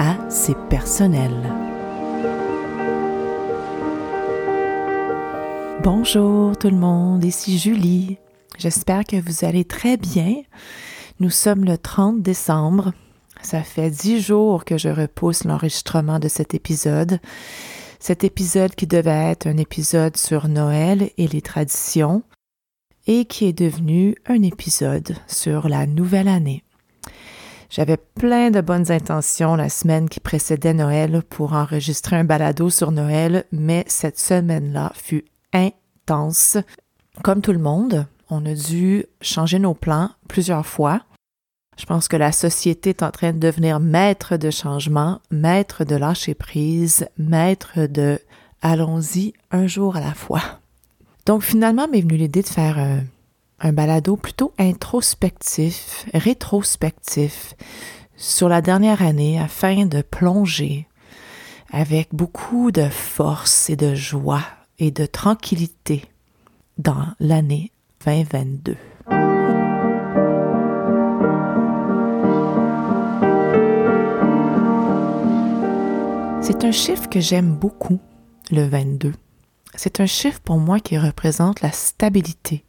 à C'est personnel. Bonjour tout le monde, ici Julie. J'espère que vous allez très bien. Nous sommes le 30 décembre. Ça fait dix jours que je repousse l'enregistrement de cet épisode. Cet épisode qui devait être un épisode sur Noël et les traditions et qui est devenu un épisode sur la nouvelle année. J'avais plein de bonnes intentions la semaine qui précédait Noël pour enregistrer un balado sur Noël, mais cette semaine-là fut intense. Comme tout le monde, on a dû changer nos plans plusieurs fois. Je pense que la société est en train de devenir maître de changement, maître de lâcher prise, maître de allons-y un jour à la fois. Donc finalement m'est venue l'idée de faire un, un balado plutôt introspectif, rétrospectif sur la dernière année afin de plonger avec beaucoup de force et de joie et de tranquillité dans l'année 2022. C'est un chiffre que j'aime beaucoup, le 22. C'est un chiffre pour moi qui représente la stabilité,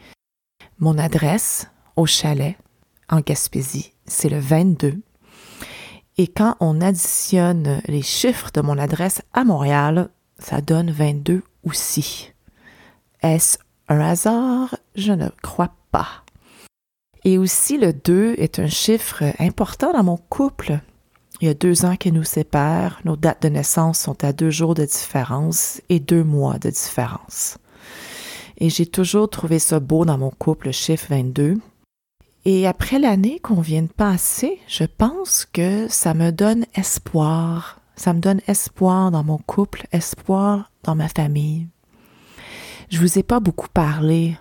mon adresse au chalet en Gaspésie, c'est le 22. Et quand on additionne les chiffres de mon adresse à Montréal, ça donne 22 aussi. Est-ce un hasard? Je ne crois pas. Et aussi, le 2 est un chiffre important dans mon couple. Il y a deux ans qui nous séparent. Nos dates de naissance sont à deux jours de différence et deux mois de différence. Et j'ai toujours trouvé ça beau dans mon couple, le chiffre 22. Et après l'année qu'on vient de passer, je pense que ça me donne espoir. Ça me donne espoir dans mon couple, espoir dans ma famille. Je vous ai pas beaucoup parlé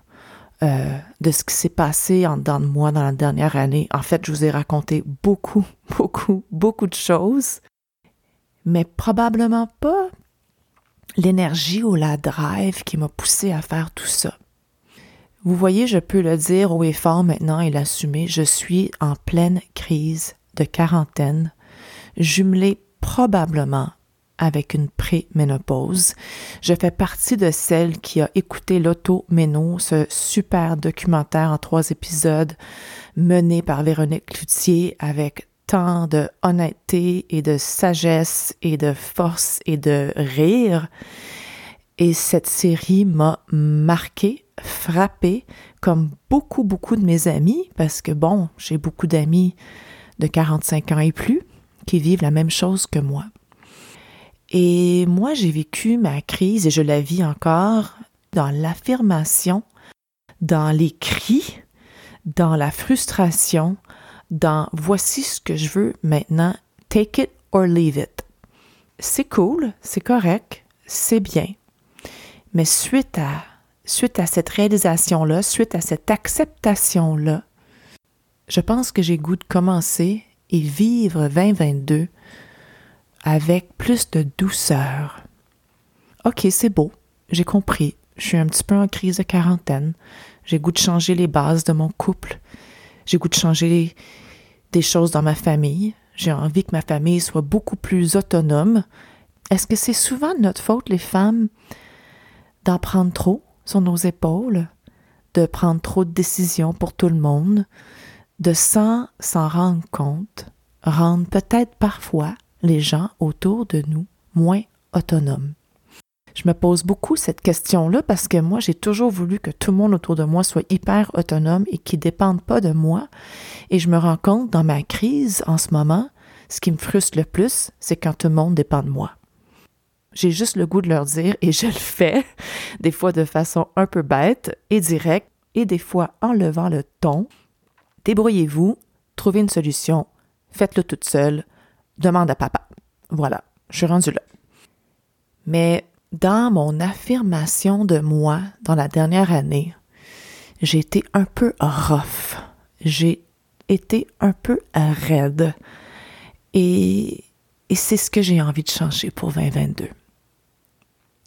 euh, de ce qui s'est passé en dedans de moi dans la dernière année. En fait, je vous ai raconté beaucoup, beaucoup, beaucoup de choses, mais probablement pas l'énergie ou la drive qui m'a poussé à faire tout ça. Vous voyez, je peux le dire haut et fort maintenant et l'assumer, je suis en pleine crise de quarantaine, jumelée probablement avec une pré-ménopause. Je fais partie de celle qui a écouté l'auto-méno, ce super documentaire en trois épisodes mené par Véronique Cloutier avec de honnêteté et de sagesse et de force et de rire. Et cette série m'a marqué, frappé, comme beaucoup, beaucoup de mes amis, parce que bon, j'ai beaucoup d'amis de 45 ans et plus qui vivent la même chose que moi. Et moi, j'ai vécu ma crise, et je la vis encore, dans l'affirmation, dans les cris, dans la frustration, dans voici ce que je veux maintenant, take it or leave it. C'est cool, c'est correct, c'est bien. Mais suite à, suite à cette réalisation-là, suite à cette acceptation-là, je pense que j'ai goût de commencer et vivre 2022 avec plus de douceur. Ok, c'est beau, j'ai compris, je suis un petit peu en crise de quarantaine, j'ai goût de changer les bases de mon couple, j'ai goût de changer des choses dans ma famille. J'ai envie que ma famille soit beaucoup plus autonome. Est-ce que c'est souvent notre faute, les femmes, d'en prendre trop sur nos épaules, de prendre trop de décisions pour tout le monde, de sans s'en rendre compte, rendre peut-être parfois les gens autour de nous moins autonomes? Je me pose beaucoup cette question-là parce que moi, j'ai toujours voulu que tout le monde autour de moi soit hyper autonome et qui ne dépende pas de moi. Et je me rends compte dans ma crise en ce moment, ce qui me frustre le plus, c'est quand tout le monde dépend de moi. J'ai juste le goût de leur dire, et je le fais, des fois de façon un peu bête et directe, et des fois en levant le ton. Débrouillez-vous, trouvez une solution, faites-le toute seule, demande à papa. Voilà, je suis rendue là. Mais dans mon affirmation de moi dans la dernière année, j'ai été un peu rough. J'ai été un peu raide. Et, c'est ce que j'ai envie de changer pour 2022.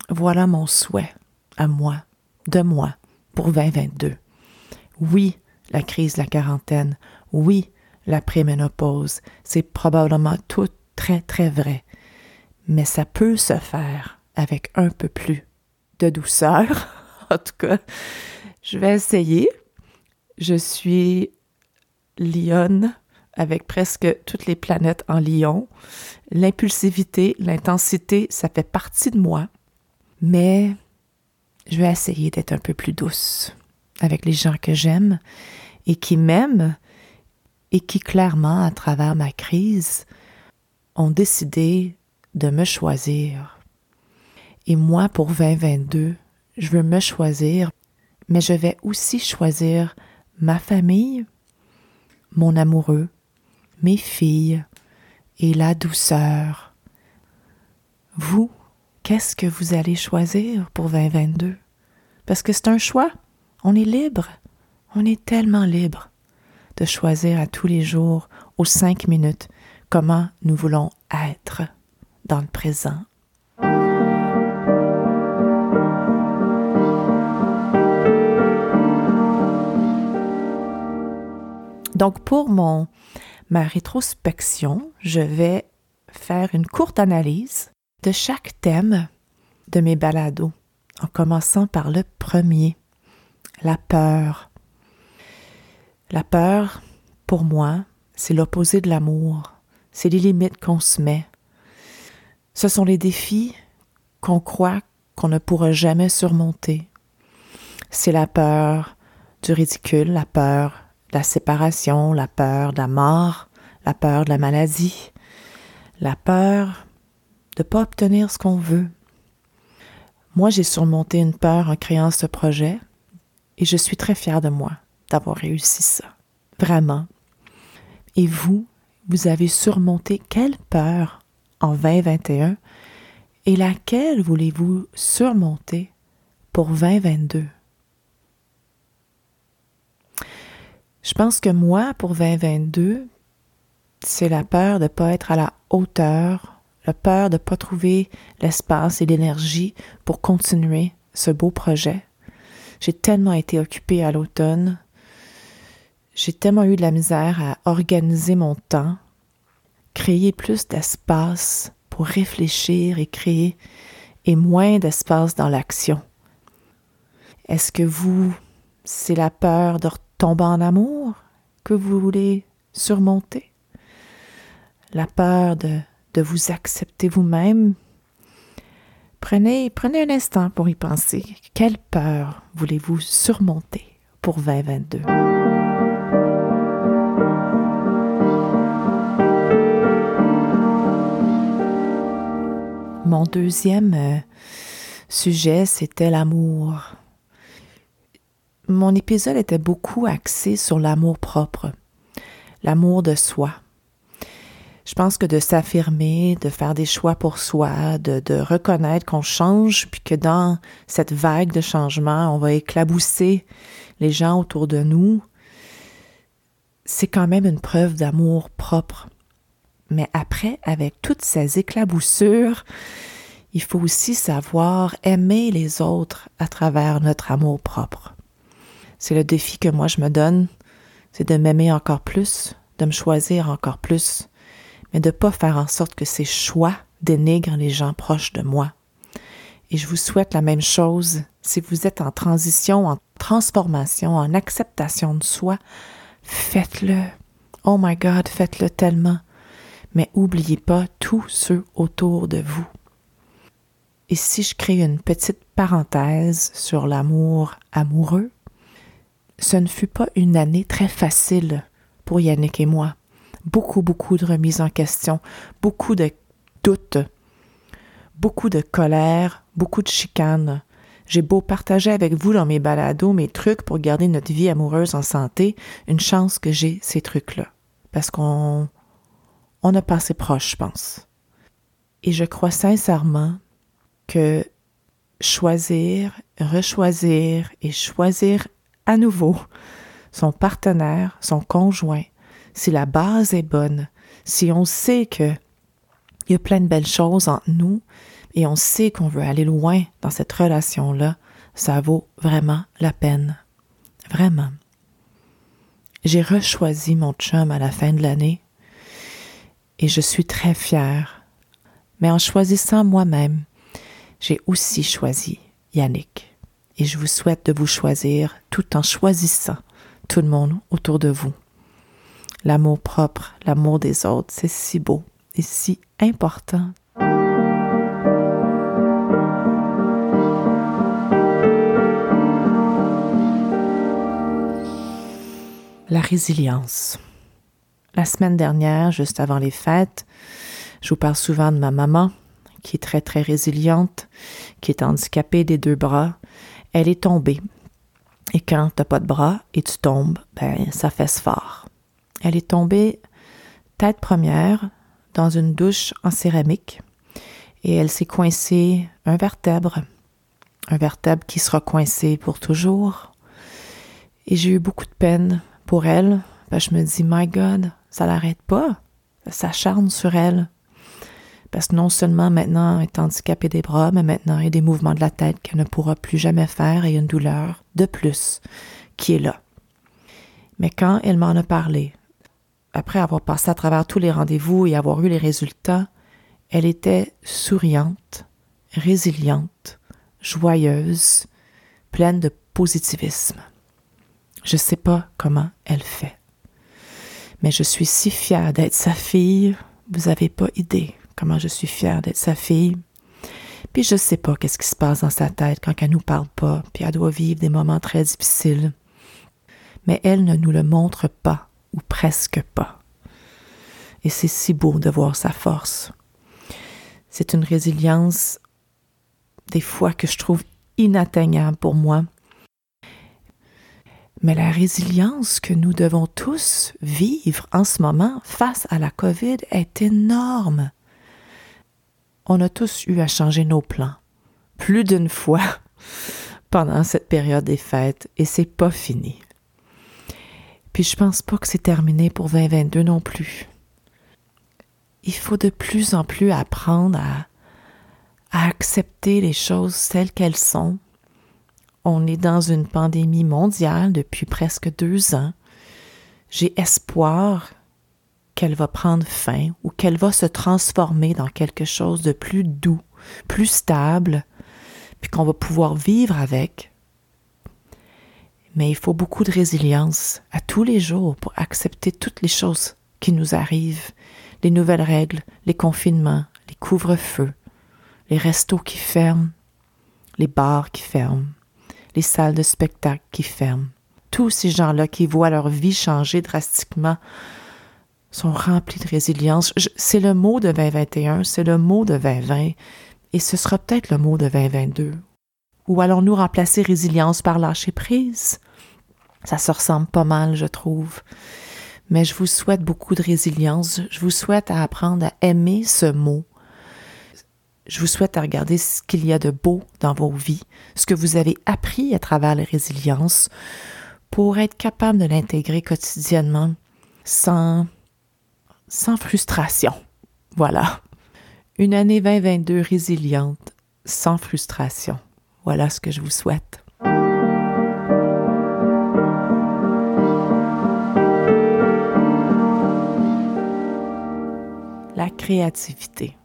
Voilà mon souhait à moi, de moi, pour 2022. Oui, la crise la quarantaine. Oui, la préménopause. C'est probablement tout très, très vrai. Mais ça peut se faire avec un peu plus de douceur. en tout cas, je vais essayer. Je suis lionne avec presque toutes les planètes en lion. L'impulsivité, l'intensité, ça fait partie de moi. Mais je vais essayer d'être un peu plus douce avec les gens que j'aime et qui m'aiment et qui clairement, à travers ma crise, ont décidé de me choisir. Et moi, pour 2022, je veux me choisir, mais je vais aussi choisir ma famille, mon amoureux, mes filles et la douceur. Vous, qu'est-ce que vous allez choisir pour 2022? Parce que c'est un choix. On est libre. On est tellement libre de choisir à tous les jours, aux cinq minutes, comment nous voulons être dans le présent. Donc pour mon ma rétrospection, je vais faire une courte analyse de chaque thème de mes balados, en commençant par le premier, la peur. La peur, pour moi, c'est l'opposé de l'amour, c'est les limites qu'on se met. Ce sont les défis qu'on croit qu'on ne pourra jamais surmonter. C'est la peur du ridicule, la peur la séparation, la peur de la mort, la peur de la maladie, la peur de ne pas obtenir ce qu'on veut. Moi, j'ai surmonté une peur en créant ce projet et je suis très fière de moi d'avoir réussi ça. Vraiment. Et vous, vous avez surmonté quelle peur en 2021 et laquelle voulez-vous surmonter pour 2022? Je pense que moi, pour 2022, c'est la peur de ne pas être à la hauteur, la peur de ne pas trouver l'espace et l'énergie pour continuer ce beau projet. J'ai tellement été occupée à l'automne. J'ai tellement eu de la misère à organiser mon temps, créer plus d'espace pour réfléchir et créer et moins d'espace dans l'action. Est-ce que vous, c'est la peur de tomber en amour que vous voulez surmonter, la peur de, de vous accepter vous-même? Prenez, prenez un instant pour y penser. Quelle peur voulez-vous surmonter pour 2022? Mon deuxième euh, sujet, c'était l'amour mon épisode était beaucoup axé sur l'amour propre, l'amour de soi. Je pense que de s'affirmer, de faire des choix pour soi, de, reconnaître qu'on change, puis que dans cette vague de changement, on va éclabousser les gens autour de nous, c'est quand même une preuve d'amour propre. Mais après, avec toutes ces éclaboussures, il faut aussi savoir aimer les autres à travers notre amour propre. C'est le défi que moi je me donne, c'est de m'aimer encore plus, de me choisir encore plus, mais de ne pas faire en sorte que ces choix dénigrent les gens proches de moi. Et je vous souhaite la même chose si vous êtes en transition, en transformation, en acceptation de soi, faites-le. Oh my God, faites-le tellement. Mais oubliez pas tous ceux autour de vous. Et si je crée une petite parenthèse sur l'amour amoureux, ce ne fut pas une année très facile pour Yannick et moi. Beaucoup, beaucoup de remises en question, beaucoup de doutes, beaucoup de colère, beaucoup de chicanes. J'ai beau partager avec vous dans mes balados mes trucs pour garder notre vie amoureuse en santé, une chance que j'ai ces trucs-là. Parce qu'on on a passé proche, je pense. Et je crois sincèrement que choisir, rechoisir et choisir à nouveau son partenaire, son conjoint, si la base est bonne, si on sait que il y a plein de belles choses entre nous et on sait qu'on veut aller loin dans cette relation-là, ça vaut vraiment la peine. Vraiment. J'ai rechoisi mon chum à la fin de l'année et je suis très fière. Mais en choisissant moi-même, j'ai aussi choisi Yannick. Et je vous souhaite de vous choisir tout en choisissant tout le monde autour de vous. L'amour propre, l'amour des autres, c'est si beau et si important. La résilience. La semaine dernière, juste avant les fêtes, je vous parle souvent de ma maman, qui est très très résiliente, qui est handicapée des deux bras. Elle est tombée. Et quand t'as pas de bras et tu tombes, ben ça fesse fort. Elle est tombée tête première dans une douche en céramique et elle s'est coincée un vertèbre, un vertèbre qui sera coincé pour toujours. Et j'ai eu beaucoup de peine pour elle. Je me dis, my God, ça l'arrête pas. Ça s'acharne sur elle. Parce que non seulement maintenant elle est handicapée des bras, mais maintenant il y a des mouvements de la tête qu'elle ne pourra plus jamais faire et une douleur de plus qui est là. Mais quand elle m'en a parlé, après avoir passé à travers tous les rendez-vous et avoir eu les résultats, elle était souriante, résiliente, joyeuse, pleine de positivisme. Je ne sais pas comment elle fait. Mais je suis si fière d'être sa fille, vous n'avez pas idée comment je suis fière d'être sa fille. Puis je sais pas qu'est-ce qui se passe dans sa tête quand elle nous parle pas, puis elle doit vivre des moments très difficiles. Mais elle ne nous le montre pas, ou presque pas. Et c'est si beau de voir sa force. C'est une résilience des fois que je trouve inatteignable pour moi, mais la résilience que nous devons tous vivre en ce moment face à la COVID est énorme. On a tous eu à changer nos plans, plus d'une fois pendant cette période des fêtes, et c'est pas fini. Puis je pense pas que c'est terminé pour 2022 non plus. Il faut de plus en plus apprendre à, à accepter les choses telles qu'elles sont, on est dans une pandémie mondiale depuis presque deux ans. J'ai espoir qu'elle va prendre fin ou qu'elle va se transformer dans quelque chose de plus doux, plus stable, puis qu'on va pouvoir vivre avec. Mais il faut beaucoup de résilience à tous les jours pour accepter toutes les choses qui nous arrivent, les nouvelles règles, les confinements, les couvre-feux, les restos qui ferment, les bars qui ferment les salles de spectacle qui ferment. Tous ces gens-là qui voient leur vie changer drastiquement sont remplis de résilience. C'est le mot de 2021, c'est le mot de 2020, et ce sera peut-être le mot de 2022. Ou allons-nous remplacer résilience par lâcher prise? Ça se ressemble pas mal, je trouve. Mais je vous souhaite beaucoup de résilience. Je vous souhaite à apprendre à aimer ce mot, je vous souhaite à regarder ce qu'il y a de beau dans vos vies, ce que vous avez appris à travers la résilience pour être capable de l'intégrer quotidiennement sans, sans frustration. Voilà. Une année 2022 résiliente, sans frustration. Voilà ce que je vous souhaite. La créativité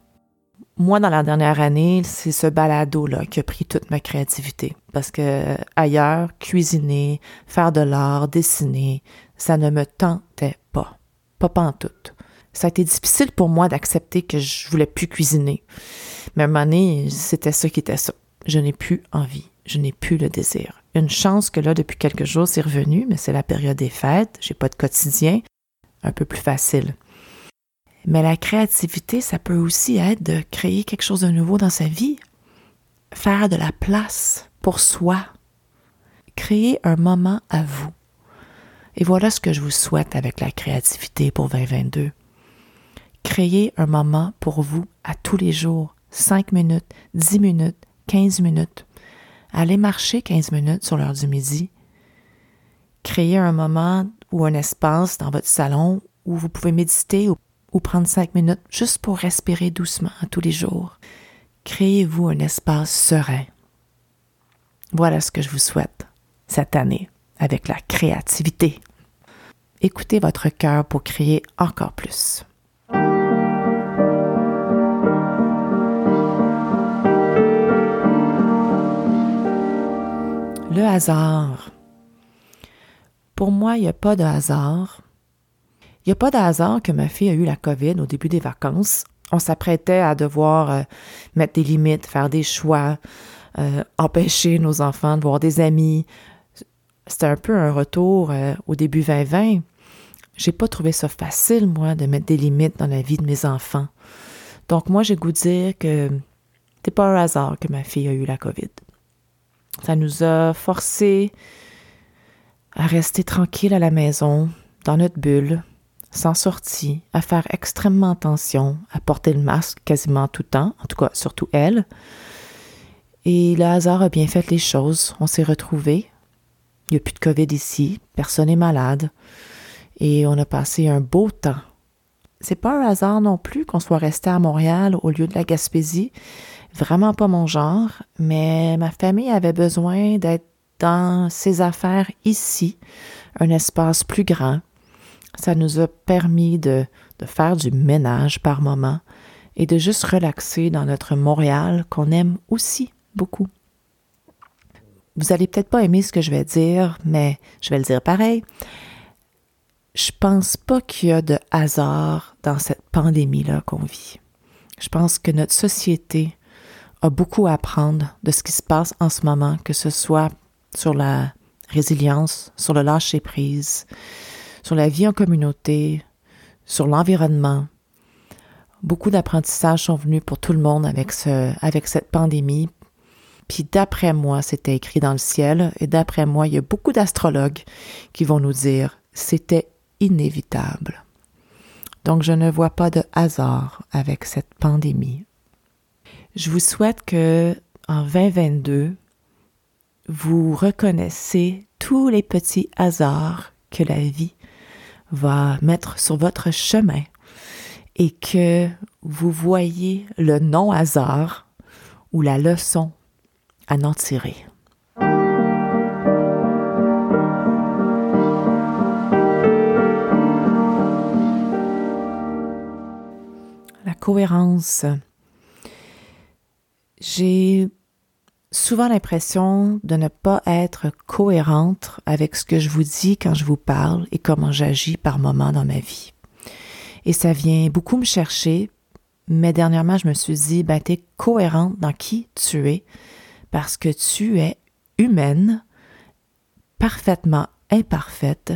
moi, dans la dernière année, c'est ce balado-là qui a pris toute ma créativité. Parce que ailleurs, cuisiner, faire de l'art, dessiner, ça ne me tentait pas. Pas en tout. Ça a été difficile pour moi d'accepter que je voulais plus cuisiner. Mais à un moment donné, c'était ça qui était ça. Je n'ai plus envie. Je n'ai plus le désir. Une chance que là, depuis quelques jours, c'est revenu, mais c'est la période des fêtes. J'ai pas de quotidien. Un peu plus facile. Mais la créativité, ça peut aussi être de créer quelque chose de nouveau dans sa vie, faire de la place pour soi, créer un moment à vous. Et voilà ce que je vous souhaite avec la créativité pour 2022. Créez un moment pour vous à tous les jours, 5 minutes, 10 minutes, 15 minutes. Allez marcher 15 minutes sur l'heure du midi. Créez un moment ou un espace dans votre salon où vous pouvez méditer ou, prendre 5 minutes juste pour respirer doucement tous les jours. Créez-vous un espace serein. Voilà ce que je vous souhaite cette année avec la créativité. Écoutez votre cœur pour créer encore plus. Le hasard. Pour moi, il n'y a pas de hasard. Il n'y a pas de hasard que ma fille a eu la COVID au début des vacances. On s'apprêtait à devoir euh, mettre des limites, faire des choix, euh, empêcher nos enfants de voir des amis. C'était un peu un retour euh, au début 2020. J'ai pas trouvé ça facile, moi, de mettre des limites dans la vie de mes enfants. Donc, moi, j'ai goût de dire que c'est pas un hasard que ma fille a eu la COVID. Ça nous a forcés à rester tranquilles à la maison, dans notre bulle, sans sortie, à faire extrêmement attention, à porter le masque quasiment tout le temps, en tout cas surtout elle. Et le hasard a bien fait les choses. On s'est retrouvés. Il n'y a plus de COVID ici, personne n'est malade. Et on a passé un beau temps. C'est pas un hasard non plus qu'on soit resté à Montréal au lieu de la Gaspésie vraiment pas mon genre, mais ma famille avait besoin d'être dans ses affaires ici, un espace plus grand. Ça nous a permis de, de faire du ménage par moment et de juste relaxer dans notre Montréal qu'on aime aussi beaucoup. Vous allez peut-être pas aimer ce que je vais dire, mais je vais le dire pareil. Je pense pas qu'il y a de hasard dans cette pandémie-là qu'on vit. Je pense que notre société a beaucoup à apprendre de ce qui se passe en ce moment, que ce soit sur la résilience, sur le lâcher-prise, sur la vie en communauté, sur l'environnement. Beaucoup d'apprentissages sont venus pour tout le monde avec, ce, avec cette pandémie. Puis d'après moi, c'était écrit dans le ciel, et d'après moi, il y a beaucoup d'astrologues qui vont nous dire c'était inévitable. Donc je ne vois pas de hasard avec cette pandémie je vous souhaite que en 2022, vous reconnaissez tous les petits hasards que la vie va mettre sur votre chemin et que vous voyez le non-hasard ou la leçon à en tirer. La cohérence j'ai souvent l'impression de ne pas être cohérente avec ce que je vous dis quand je vous parle et comment j'agis par moment dans ma vie. Et ça vient beaucoup me chercher, mais dernièrement, je me suis dit, ben, t'es cohérente dans qui tu es parce que tu es humaine, parfaitement imparfaite.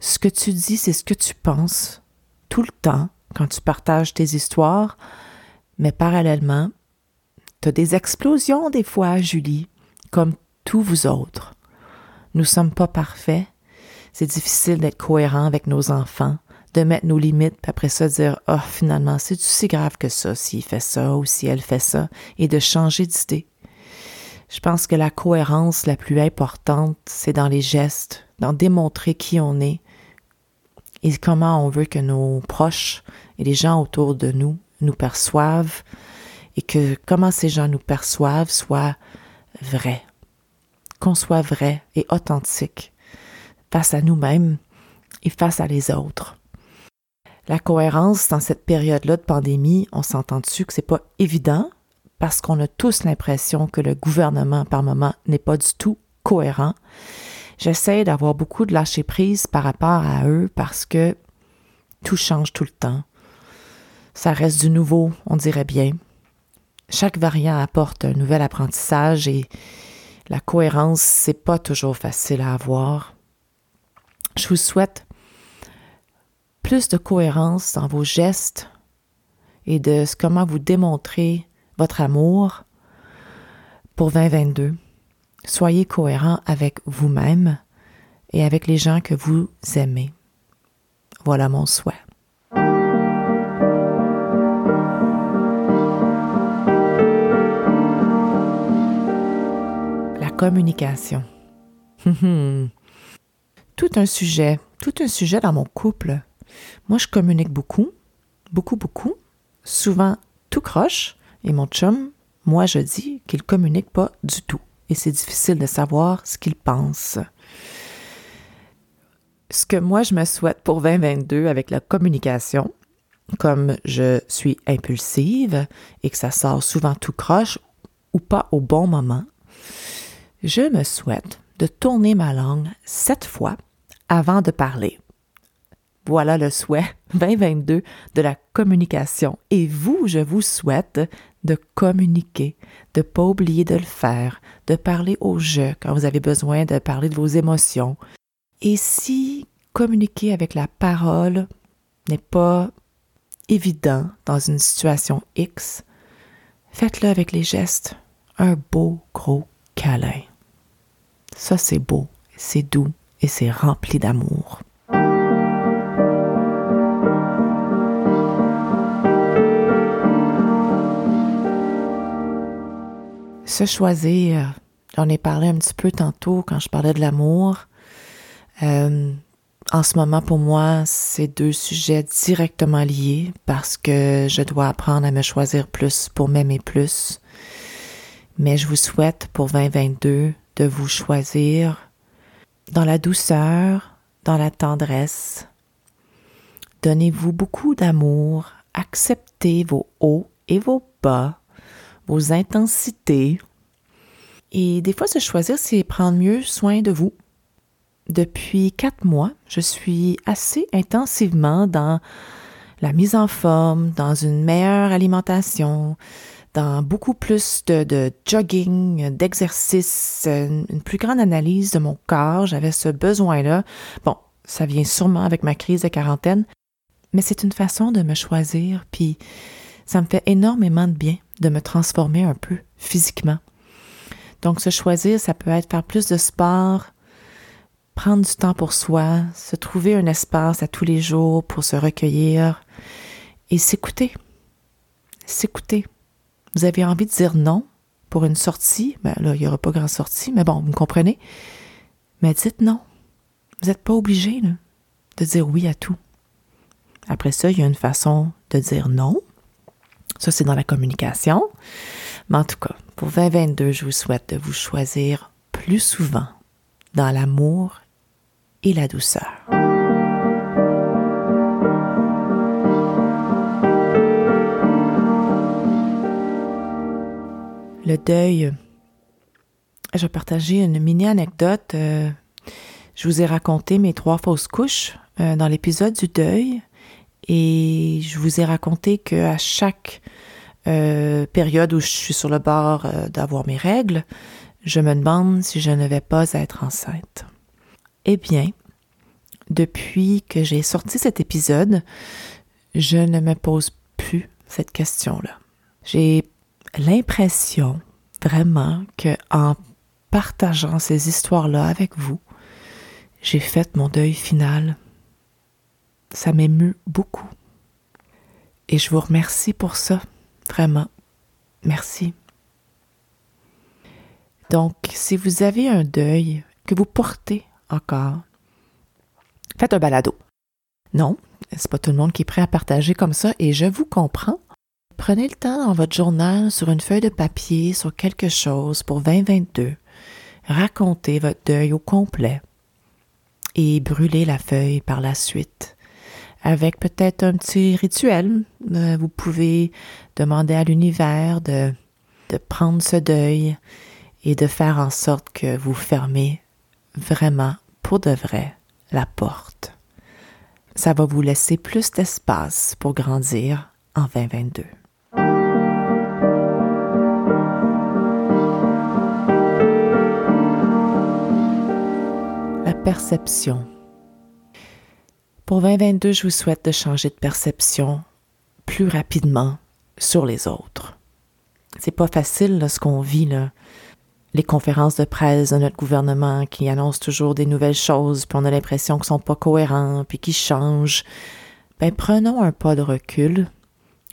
Ce que tu dis, c'est ce que tu penses tout le temps quand tu partages tes histoires, mais parallèlement, Des explosions des fois, Julie, comme tous vous autres. Nous sommes pas parfaits. C'est difficile d'être cohérent avec nos enfants, de mettre nos limites, puis après ça dire oh, finalement, c'est si grave que ça, s'il fait ça ou si elle fait ça, et de changer d'idée. Je pense que la cohérence la plus importante, c'est dans les gestes, dans démontrer qui on est et comment on veut que nos proches et les gens autour de nous nous perçoivent, et que comment ces gens nous perçoivent soit vrai, qu'on soit vrai et authentique face à nous-mêmes et face à les autres. La cohérence dans cette période-là de pandémie, on s'entend dessus que c'est pas évident parce qu'on a tous l'impression que le gouvernement par moment n'est pas du tout cohérent. J'essaie d'avoir beaucoup de lâcher prise par rapport à eux parce que tout change tout le temps. Ça reste du nouveau, on dirait bien. Chaque variant apporte un nouvel apprentissage et la cohérence, c'est pas toujours facile à avoir. Je vous souhaite plus de cohérence dans vos gestes et de comment vous démontrez votre amour pour 2022. Soyez cohérent avec vous-même et avec les gens que vous aimez. Voilà mon souhait. Communication. tout un sujet, tout un sujet dans mon couple. Moi, je communique beaucoup, beaucoup, beaucoup, souvent tout croche, et mon chum, moi, je dis qu'il communique pas du tout. Et c'est difficile de savoir ce qu'il pense. Ce que moi, je me souhaite pour 2022 avec la communication, comme je suis impulsive et que ça sort souvent tout croche ou pas au bon moment, je me souhaite de tourner ma langue sept fois avant de parler. Voilà le souhait 2022 de la communication. Et vous, je vous souhaite de communiquer, de ne pas oublier de le faire, de parler au jeu quand vous avez besoin de parler de vos émotions. Et si communiquer avec la parole n'est pas évident dans une situation X, faites-le avec les gestes. Un beau gros câlin. Ça, c'est beau, c'est doux et c'est rempli d'amour. Se choisir, j'en ai parlé un petit peu tantôt quand je parlais de l'amour. Euh, en ce moment, pour moi, c'est deux sujets directement liés parce que je dois apprendre à me choisir plus pour m'aimer plus. Mais je vous souhaite pour 2022 de vous choisir dans la douceur, dans la tendresse. Donnez-vous beaucoup d'amour, acceptez vos hauts et vos bas, vos intensités. Et des fois, se choisir, c'est prendre mieux soin de vous. Depuis quatre mois, je suis assez intensivement dans la mise en forme, dans une meilleure alimentation, dans beaucoup plus de, jogging, d'exercice, une plus grande analyse de mon corps. J'avais ce besoin-là. Bon, ça vient sûrement avec ma crise de quarantaine, mais c'est une façon de me choisir, puis ça me fait énormément de bien de me transformer un peu physiquement. Donc, se choisir, ça peut être faire plus de sport, prendre du temps pour soi, se trouver un espace à tous les jours pour se recueillir et s'écouter. S'écouter. Vous avez envie de dire non pour une sortie, ben là, il n'y aura pas grand sortie, mais bon, vous me comprenez. Mais dites non. Vous n'êtes pas obligé de dire oui à tout. Après ça, il y a une façon de dire non. Ça, c'est dans la communication. Mais en tout cas, pour 2022, je vous souhaite de vous choisir plus souvent dans l'amour et la douceur. Deuil. Je vais partager une mini anecdote. Euh, je vous ai raconté mes trois fausses couches euh, dans l'épisode du deuil et je vous ai raconté que à chaque euh, période où je suis sur le bord d'avoir mes règles, je me demande si je ne vais pas être enceinte. Eh bien, depuis que j'ai sorti cet épisode, je ne me pose plus cette question-là. J'ai l'impression vraiment que en partageant ces histoires-là avec vous, j'ai fait mon deuil final. Ça m'émeut beaucoup. Et je vous remercie pour ça, vraiment. Merci. Donc, si vous avez un deuil que vous portez encore, faites un balado. Non, c'est pas tout le monde qui est prêt à partager comme ça et je vous comprends. Prenez le temps dans votre journal sur une feuille de papier sur quelque chose pour 2022. Racontez votre deuil au complet et brûlez la feuille par la suite. Avec peut-être un petit rituel, euh, vous pouvez demander à l'univers de, de prendre ce deuil et de faire en sorte que vous fermez vraiment, pour de vrai, la porte. Ça va vous laisser plus d'espace pour grandir en 2022. Perception. Pour 2022, je vous souhaite de changer de perception plus rapidement sur les autres. C'est pas facile ce qu'on vit là. Les conférences de presse de notre gouvernement qui annoncent toujours des nouvelles choses, puis on a l'impression qu'ils sont pas cohérents, puis qu'ils changent. Ben prenons un pas de recul,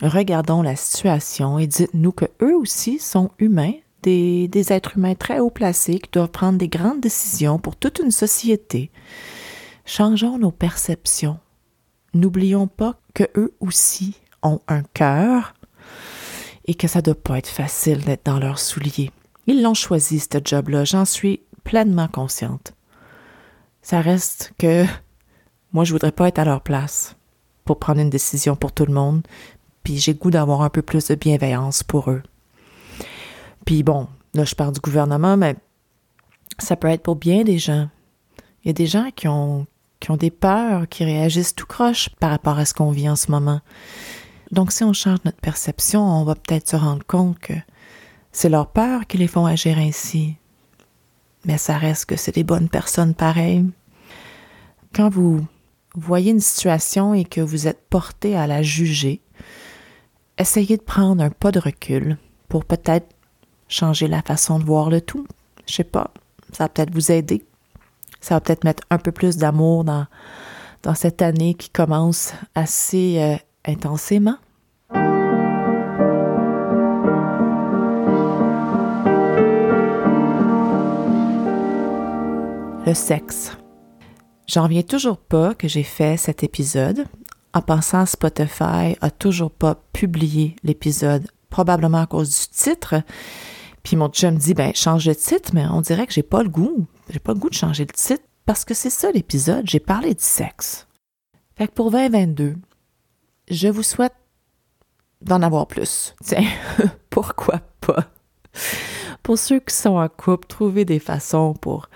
regardons la situation et dites-nous que eux aussi sont humains des, êtres humains très haut placés qui doivent prendre des grandes décisions pour toute une société. Changeons nos perceptions. N'oublions pas que eux aussi ont un cœur et que ça ne doit pas être facile d'être dans leurs souliers. Ils l'ont choisi, ce job-là, j'en suis pleinement consciente. Ça reste que moi, je voudrais pas être à leur place pour prendre une décision pour tout le monde, puis j'ai goût d'avoir un peu plus de bienveillance pour eux. Puis bon, là, je parle du gouvernement, mais ça peut être pour bien des gens. Il y a des gens qui ont, des peurs, qui réagissent tout croche par rapport à ce qu'on vit en ce moment. Donc, si on change notre perception, on va peut-être se rendre compte que c'est leur peur qui les font agir ainsi. Mais ça reste que c'est des bonnes personnes pareilles. Quand vous voyez une situation et que vous êtes porté à la juger, essayez de prendre un pas de recul pour peut-être changer la façon de voir le tout. Je sais pas, ça va peut-être vous aider. Ça va peut-être mettre un peu plus d'amour dans, dans cette année qui commence assez euh, intensément. Le sexe. J'en reviens toujours pas que j'ai fait cet épisode. En pensant, Spotify a toujours pas publié l'épisode, probablement à cause du titre. Puis mon chum dit, ben, change de titre, mais on dirait que j'ai pas le goût. J'ai pas le goût de changer le titre parce que c'est ça l'épisode. J'ai parlé du sexe. Fait que pour 2022, je vous souhaite d'en avoir plus. Tiens, pourquoi pas? Pour ceux qui sont en couple, trouver des façons pour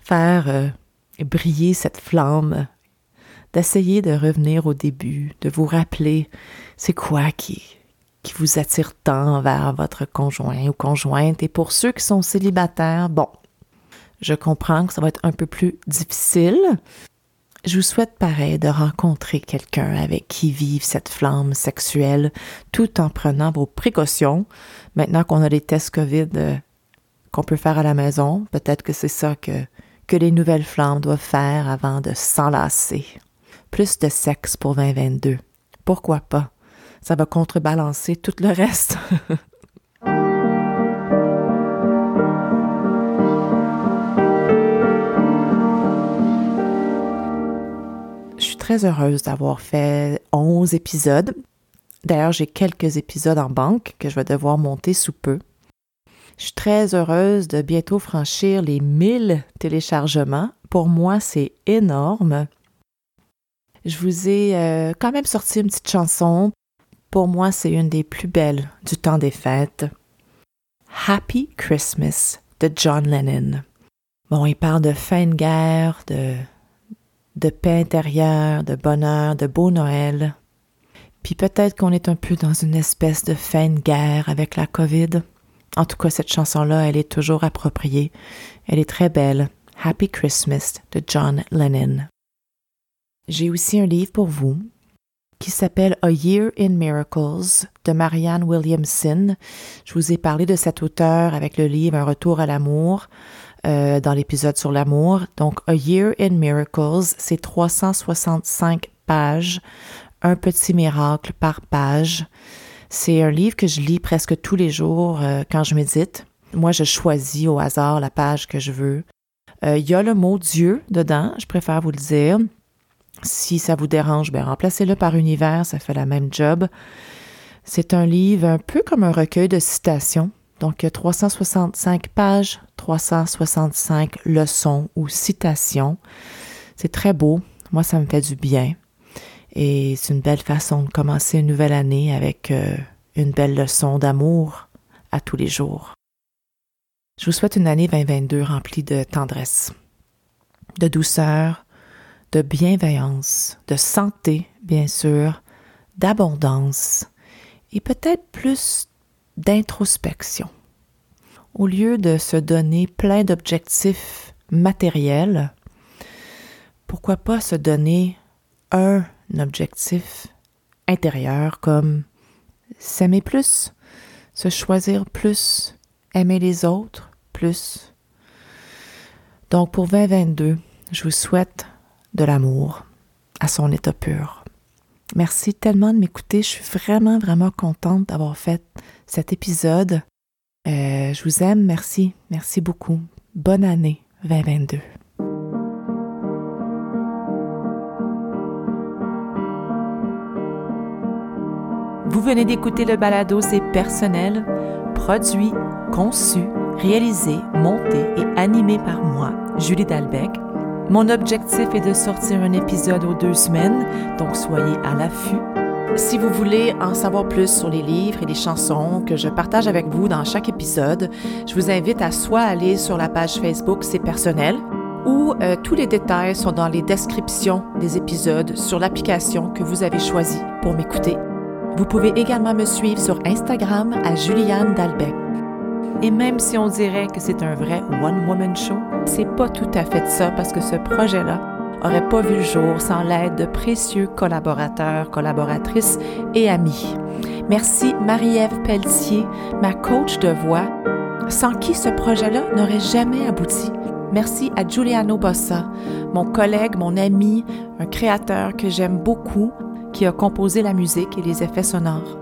faire euh, briller cette flamme, d'essayer de revenir au début, de vous rappeler c'est quoi qui, qui vous attire tant vers votre conjoint ou conjointe. Et pour ceux qui sont célibataires, bon, je comprends que ça va être un peu plus difficile. Je vous souhaite pareil de rencontrer quelqu'un avec qui vivre cette flamme sexuelle tout en prenant vos précautions. Maintenant qu'on a les tests COVID euh, qu'on peut faire à la maison, peut-être que c'est ça que que les nouvelles flammes doivent faire avant de s'enlacer. Plus de sexe pour 2022. Pourquoi pas? Ça va contrebalancer tout le reste. Je suis très heureuse d'avoir fait 11 épisodes. D'ailleurs, j'ai quelques épisodes en banque que je vais devoir monter sous peu. Je suis très heureuse de bientôt franchir les 1000 téléchargements. Pour moi, c'est énorme. Je vous ai euh, quand même sorti une petite chanson. Pour moi, c'est une des plus belles du temps des fêtes. Happy Christmas de John Lennon. Bon, il parle de fin de guerre, de, de paix intérieure, de bonheur, de beau Noël. Puis peut-être qu'on est un peu dans une espèce de fin de guerre avec la COVID. En tout cas, cette chanson-là, elle est toujours appropriée. Elle est très belle. Happy Christmas de John Lennon. J'ai aussi un livre pour vous qui s'appelle A Year in Miracles de Marianne Williamson. Je vous ai parlé de cet auteur avec le livre Un retour à l'amour euh, dans l'épisode sur l'amour. Donc, A Year in Miracles, c'est 365 pages, un petit miracle par page. C'est un livre que je lis presque tous les jours euh, quand je médite. Moi, je choisis au hasard la page que je veux. Euh, il y a le mot Dieu dedans, je préfère vous le dire. Si ça vous dérange, ben remplacez-le par univers, ça fait la même job. C'est un livre un peu comme un recueil de citations. Donc, il y a 365 pages, 365 leçons ou citations. C'est très beau. Moi, ça me fait du bien. Et c'est une belle façon de commencer une nouvelle année avec euh, une belle leçon d'amour à tous les jours. Je vous souhaite une année 2022 remplie de tendresse, de douceur, de bienveillance, de santé, bien sûr, d'abondance et peut-être plus d'introspection. Au lieu de se donner plein d'objectifs matériels, pourquoi pas se donner un objectif intérieur comme s'aimer plus, se choisir plus, aimer les autres plus. Donc pour 2022, je vous souhaite de l'amour à son état pur. Merci tellement de m'écouter. Je suis vraiment, vraiment contente d'avoir fait cet épisode. Euh, je vous aime, merci, merci beaucoup. Bonne année 2022. Vous venez d'écouter le balado C'est personnel, produit, conçu, réalisé, monté et animé par moi, Julie Dalbec. Mon objectif est de sortir un épisode aux deux semaines, donc soyez à l'affût. Si vous voulez en savoir plus sur les livres et les chansons que je partage avec vous dans chaque épisode, je vous invite à soit aller sur la page Facebook C'est personnel ou euh, tous les détails sont dans les descriptions des épisodes sur l'application que vous avez choisie pour m'écouter. Vous pouvez également me suivre sur Instagram à Juliane Dalbec. Et même si on dirait que c'est un vrai one-woman show, c'est pas tout à fait ça parce que ce projet-là aurait pas vu le jour sans l'aide de précieux collaborateurs, collaboratrices et amis. Merci Marie-Ève Pelletier, ma coach de voix, sans qui ce projet-là n'aurait jamais abouti. Merci à Giuliano Bossa, mon collègue, mon ami, un créateur que j'aime beaucoup, qui a composé la musique et les effets sonores.